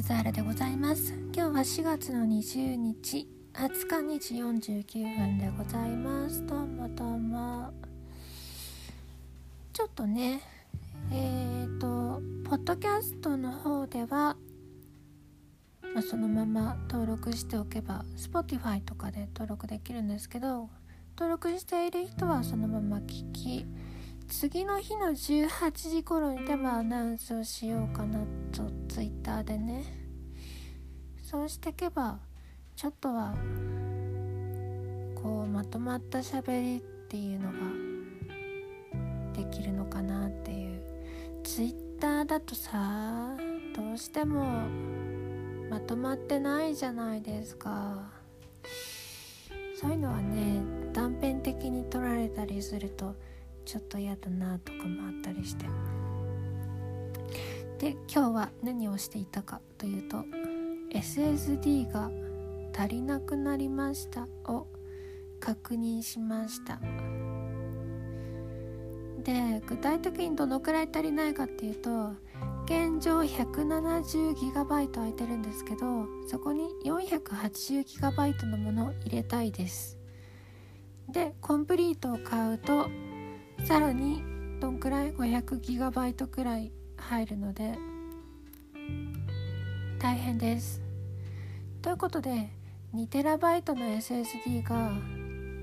ゆずはらでございます。今日は4月の20日20日2時49分でございます。どうもどうも。ちょっとねえっ、ー、とポッドキャストの方では、まあ、そのまま登録しておけば Spotify とかで登録できるんですけど登録している人はそのまま聞き次の日の18時頃にでもアナウンスをしようかなと Twitter でね。そうしていけばちょっとはこうまとまった喋りっていうのができるのかなっていう。Twitter だとさどうしてもまとまってないじゃないですか。そういうのはね断片的に取られたりするとちょっと嫌だなとかもあったりして。で今日は何をしていたかというと SSD が足りなくなりましたを確認しました。で具体的にどのくらい足りないかっていうと現状 170GB 空いてるんですけどそこに 480GB のものを入れたいです。でコンプリートを買うとさらにどんくらい？500GB くらい入るので。大変です。ということで 2TB の SSD が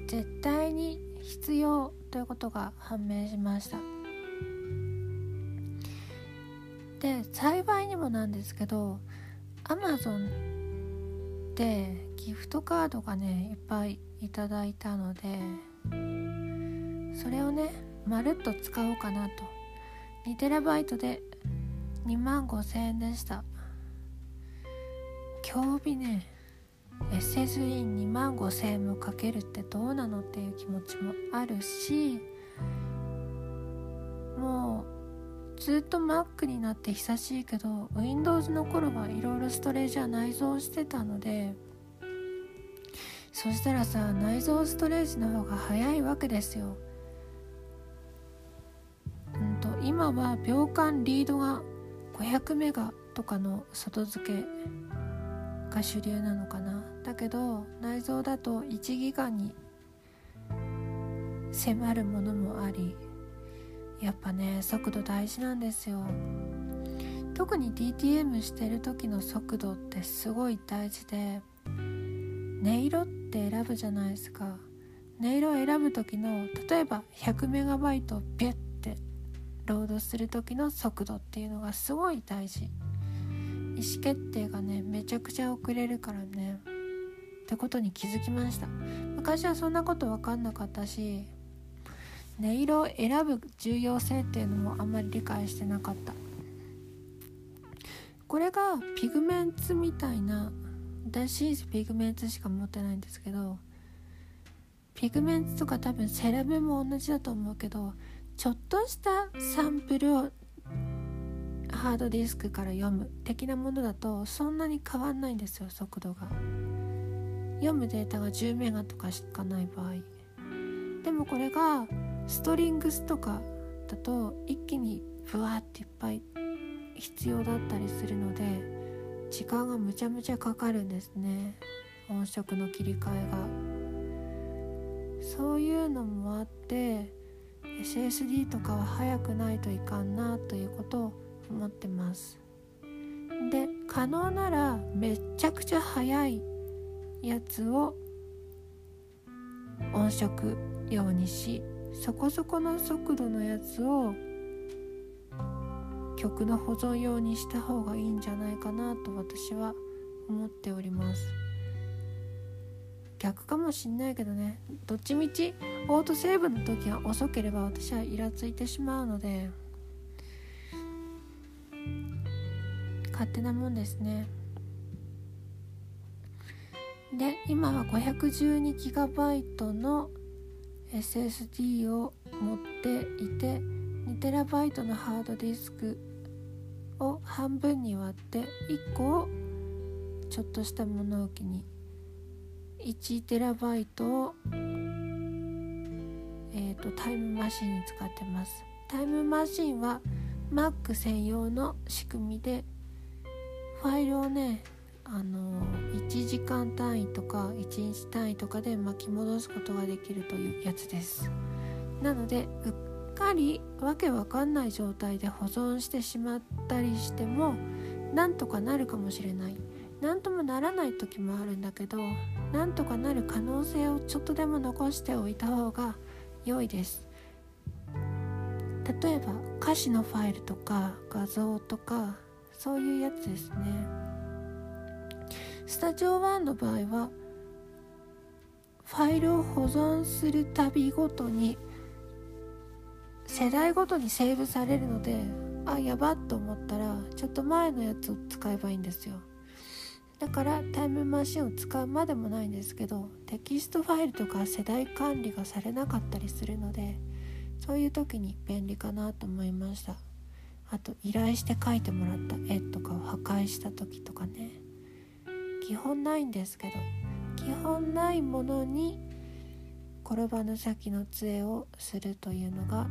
絶対に必要ということが判明しました。で幸いにもなんですけど Amazon でギフトカードがねいっぱいいただいたのでそれをねまるっと使おうかなと。2TB で2万5000円でした。今日日ね SSD2 万5000円もかけるってどうなのっていう気持ちもあるしもうずっと Mac になって久しいけど Windows の頃はいろいろストレージは内蔵してたのでそしたらさ内蔵ストレージの方が早いわけですよ。んと今は秒間リードが500メガとかの外付けが主流なのかな。だけど内蔵だと1ギガに迫るものもありやっぱね速度大事なんですよ。特に DTM してる時の速度ってすごい大事で音色って選ぶじゃないですか。音色を選ぶ時の例えば 100MB ビュッてロードする時の速度っていうのがすごい大事。意思決定がねめちゃくちゃ遅れるからね。ってことに気づきました。昔はそんなこと分かんなかったし音色を選ぶ重要性っていうのもあんまり理解してなかった。これがピグメンツみたいな私ピグメンツしか持ってないんですけどピグメンツとか多分セラベも同じだと思うけどちょっとしたサンプルをハードディスクから読む的なものだとそんなに変わんないんですよ速度が。読むデータが10メガとかしかない場合。でもこれがストリングスとかだと一気にブワーっていっぱい必要だったりするので時間がむちゃむちゃかかるんですね。音色の切り替えが。そういうのもあって SSD とかは早くないといかんなということを思ってます。で可能ならめっちゃくちゃ速いやつを音色用にしそこそこの速度のやつを曲の保存用にした方がいいんじゃないかなと私は思っております。逆かもしんないけどねどっちみちオートセーブの時は遅ければ私はイラついてしまうので勝手なもんですね。で今は 512GB の SSD を持っていて 2TB のハードディスクを半分に割って1個をちょっとした物置に 1TB をえーと、タイムマシンに使ってます。タイムマシンは Mac 専用の仕組みでファイルをねあの1時間単位とか1日単位とかで巻き戻すことができるというやつです。なのでうっかりわけわかんない状態で保存してしまったりしてもなんとかなるかもしれない。なんともならない時もあるんだけどなんとかなる可能性をちょっとでも残しておいた方が良いです。例えば歌詞のファイルとか画像とかそういうやつですね。スタジオ1の場合はファイルを保存するたびごとに世代ごとにセーブされるのであやばっと思ったらちょっと前のやつを使えばいいんですよ。だからタイムマシンを使うまでもないんですけどテキストファイルとか世代管理がされなかったりするのでそういう時に便利かなと思いました。あと依頼して描いてもらった絵とかを破壊した時とかね。基本ないんですけど基本ないものに転ばぬ先の杖をするというのが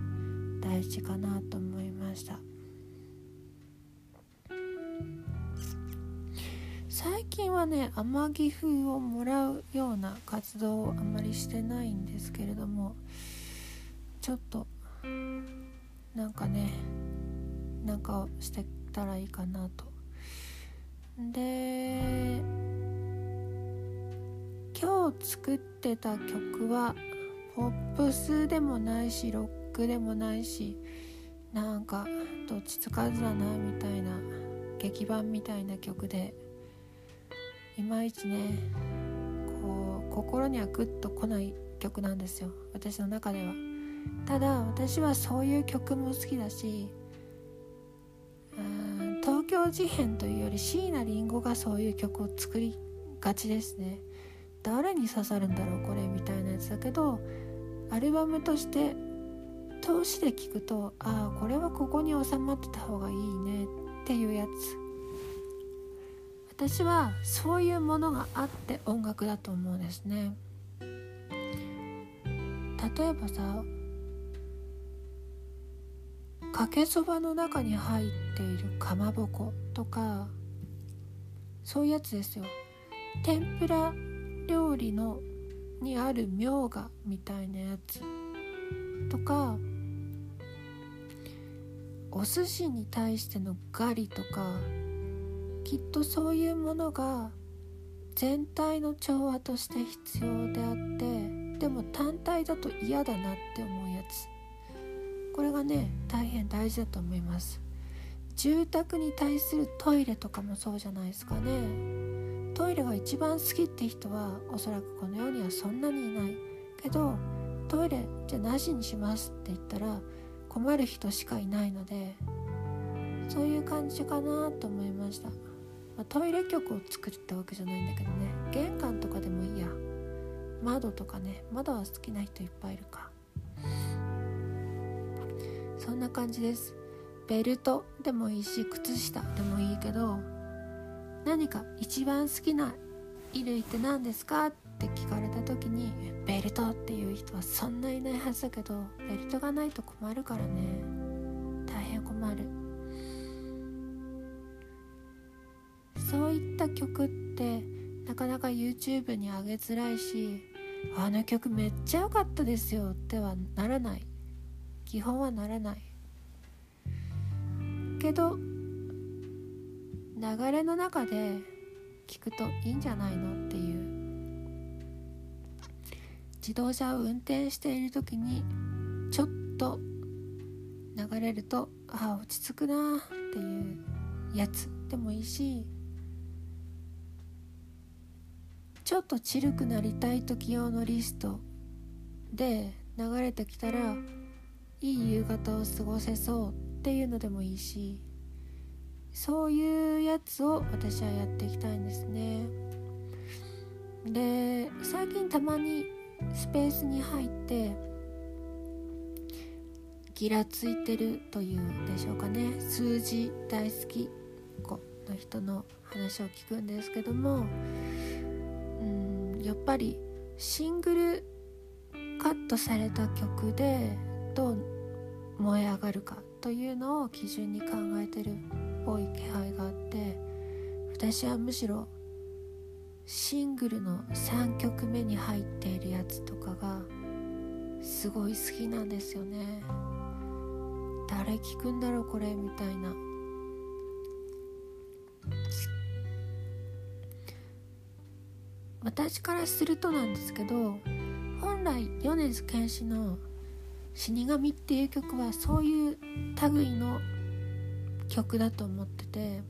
大事かなと思いました。最近はね天城風をもらうような活動をあまりしてないんですけれどもちょっとかをしてたらいいかなと。で今日作ってた曲はポップスでもないしロックでもないしなんかどっちつかずだなみたいな劇版みたいな曲でいまいちねこう心にはグッと来ない曲なんですよ。私の中では。ただ私はそういう曲も好きだし東京事変というより椎名林檎がそういう曲を作りがちですね誰に刺さるんだろうこれみたいなやつだけどアルバムとして通しで聴くとああこれはここに収まってた方がいいねっていうやつ。私はそういうものがあって音楽だと思うんですね。例えばさかけそばの中に入っているかまぼことかそういうやつですよ。天ぷら料理のにあるみょうがみたいなやつ。とかお寿司に対してのガリとかきっとそういうものが全体の調和として必要であってでも単体だと嫌だなって思うやつ。これがね大変大事だと思います。住宅に対するトイレとかもそうじゃないですかね。トイレが一番好きって人はおそらくこの世にはそんなにいない。けどトイレじゃなしにしますって言ったら困る人しかいないのでそういう感じかなと思いました、まあ、トイレ曲を作ったわけじゃないんだけどね。玄関とかでもいいや。窓とかね窓は好きな人いっぱいいるか。そんな感じです。ベルトでもいいし靴下でもいいけど何か一番好きな衣類って何ですか？って聞かれた時にベルトっていう人はそんないないはずだけどベルトがないと困るからね。大変困る。そういった曲ってなかなか YouTube に上げづらいしあの曲めっちゃ良かったですよってはならない。基本はならない。けど流れの中で聞くといいんじゃないのっていう。自動車を運転している時にちょっと流れるとああ落ち着くなっていうやつでもいいしちょっとチルくなりたい時用のリストで流れてきたらいい夕方を過ごせそうっていうのでもいいしそういうやつを私はやっていきたいんですね。で最近たまにスペースに入ってギラついてるというんでしょうかね。数字大好き子の人の話を聞くんですけどもうんやっぱりシングルカットされた曲でどう燃え上がるかというのを基準に考えてるっぽい気配があって私はむしろシングルの3曲目に入っているやつとかがすごい好きなんですよね。誰聞くんだろうこれみたいな。私からするとなんですけど本来米津玄師の「死神」っていう曲はそういう類の曲だと思ってて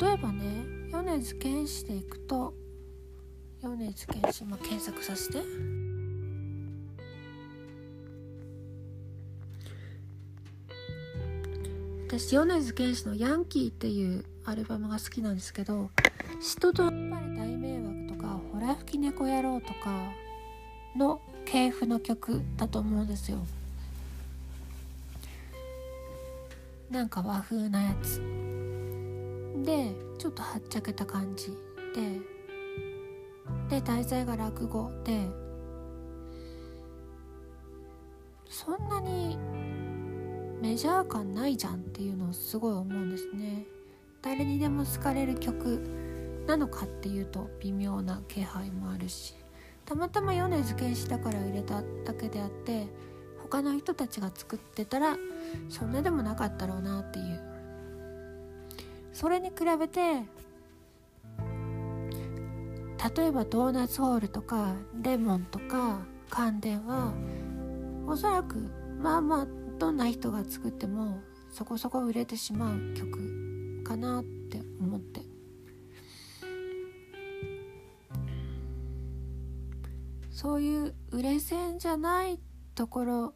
例えばね米津玄師でいくと米津玄師、まあ、検索させて。私米津玄師の「ヤンキー」っていうアルバムが好きなんですけど「人とやっぱり大迷惑」とか「ほら吹き猫野郎」とかの系譜の曲だと思うんですよ。なんか和風なやつ。でちょっとはっちゃけた感じ。でで題材が落語。でそんなにメジャー感ないじゃんっていうのをすごい思うんですね。誰にでも好かれる曲なのかっていうと微妙な気配もあるし。たまたま米津玄師だから入れただけであって他の人たちが作ってたらそんなでもなかったろうなっていう。それに比べて例えばドーナツホールとかレモンとか関電はおそらくまあまあどんな人が作ってもそこそこ売れてしまう曲かなって思って。そういう売れ線じゃないところ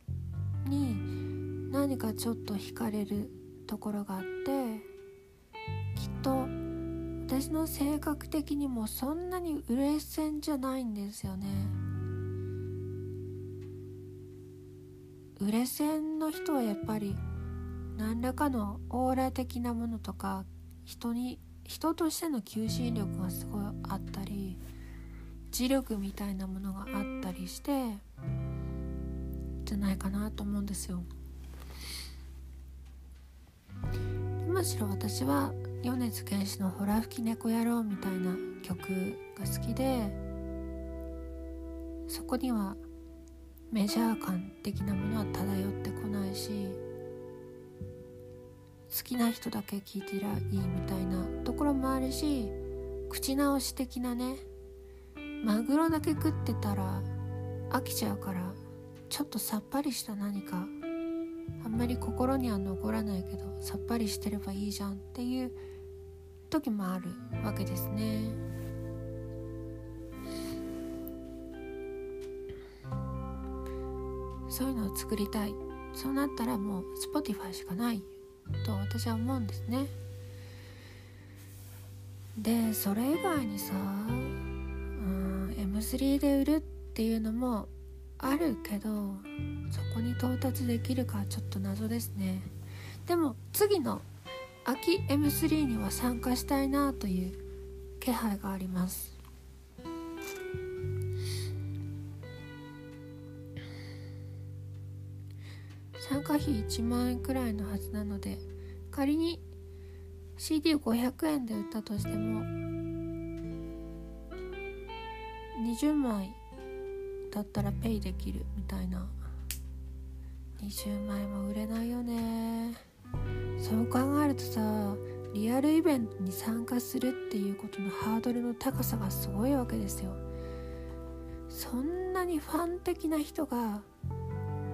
に何かちょっと惹かれるところがあってきっと私の性格的にもそんなに売れ線じゃないんですよね。売れ線の人はやっぱり何らかのオーラ的なものとか人に人としての求心力がすごいあったり磁力みたいなものがあったりしてじゃないかなと思うんですよ。むしろ私は米津玄師の「ほら吹き猫野郎」みたいな曲が好きでそこにはメジャー感的なものは漂ってこないし好きな人だけ聴いてりゃいいみたいなところもあるし口直し的なねマグロだけ食ってたら飽きちゃうからちょっとさっぱりした何かあんまり心には残らないけどさっぱりしてればいいじゃんっていう時もあるわけですね。そういうのを作りたいそうなったらもう Spotify しかないと私は思うんですねでそれ以外にさうん M3 で売るっていうのもあるけどそこに到達できるかちょっと謎ですね。でも次の秋 M3 には参加したいなという気配があります。参加費1万円くらいのはずなので仮に CD500 円で売ったとしても20枚だったらペイできるみたいな。20枚も売れないよね。そう考えるとさリアルイベントに参加するっていうことのハードルの高さがすごいわけですよ。そんなにファン的な人が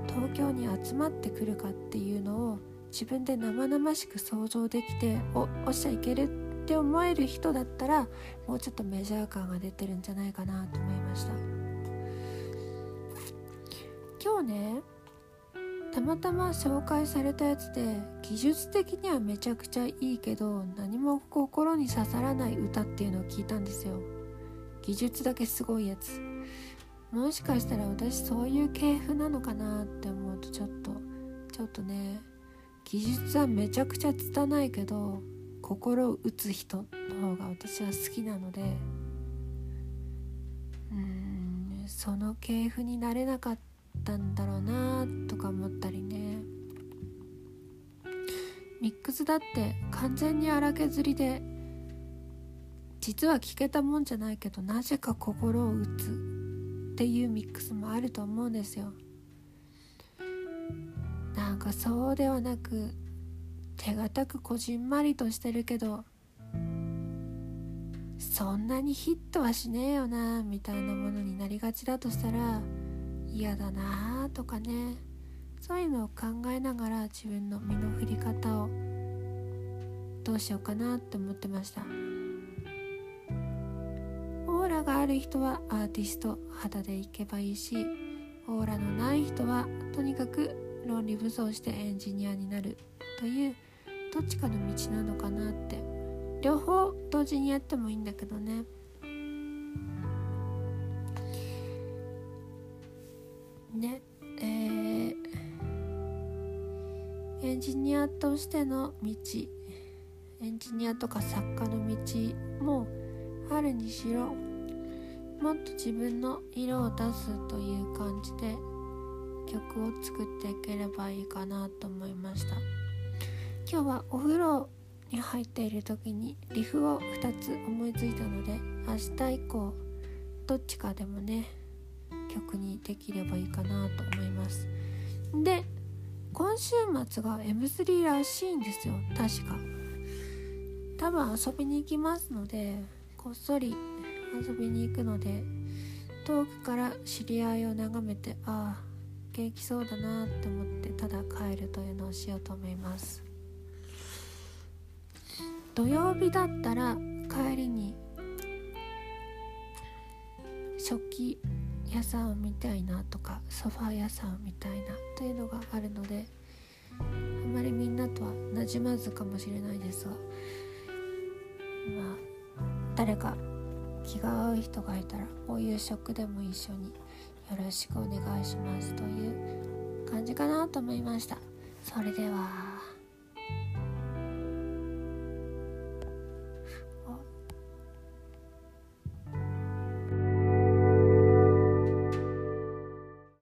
東京に集まってくるかっていうのを自分で生々しく想像できておおっしゃいけるってって思える人だったらもうちょっとメジャー感が出てるんじゃないかなと思いました。今日ねたまたま紹介されたやつで技術的にはめちゃくちゃいいけど何も心に刺さらない歌っていうのを聞いたんですよ。技術だけすごいやつ。もしかしたら私そういう系譜なのかなって思うとちょっとちょっとね技術はめちゃくちゃ拙いけど心を打つ人の方が私は好きなのでうんその系譜になれなかったんだろうなとか思ったりね。ミックスだって完全に荒削りで実は聞けたもんじゃないけどなぜか心を打つっていうミックスもあると思うんですよ。なんかそうではなく手堅くこじんまりとしてるけどそんなにヒットはしねえよなみたいなものになりがちだとしたら嫌だなとかね。そういうのを考えながら自分の身の振り方をどうしようかなって思ってました。オーラがある人はアーティスト肌でいけばいいしオーラのない人はとにかく論理武装してエンジニアになるというどっちかの道なのかなって。両方同時にやってもいいんだけどね。ねえー、エンジニアとしての道。エンジニアとか作家の道もあるにしろもっと自分の色を出すという感じで曲を作っていければいいかなと思いました。今日はお風呂に入っている時にリフを2つ思いついたので明日以降どっちかでもね曲にできればいいかなと思います。で今週末が M3 らしいんですよ。確か。多分遊びに行きますのでこっそり遊びに行くので遠くから知り合いを眺めてああ元気そうだなって思ってただ帰るというのをしようと思います。土曜日だったら帰りに食器屋さんを見たいなとかソファー屋さんを見たいなというのがあるのであまりみんなとはなじまずかもしれないですがまあ誰か気が合う人がいたらお夕食でも一緒によろしくお願いしますという感じかなと思いました。それでは。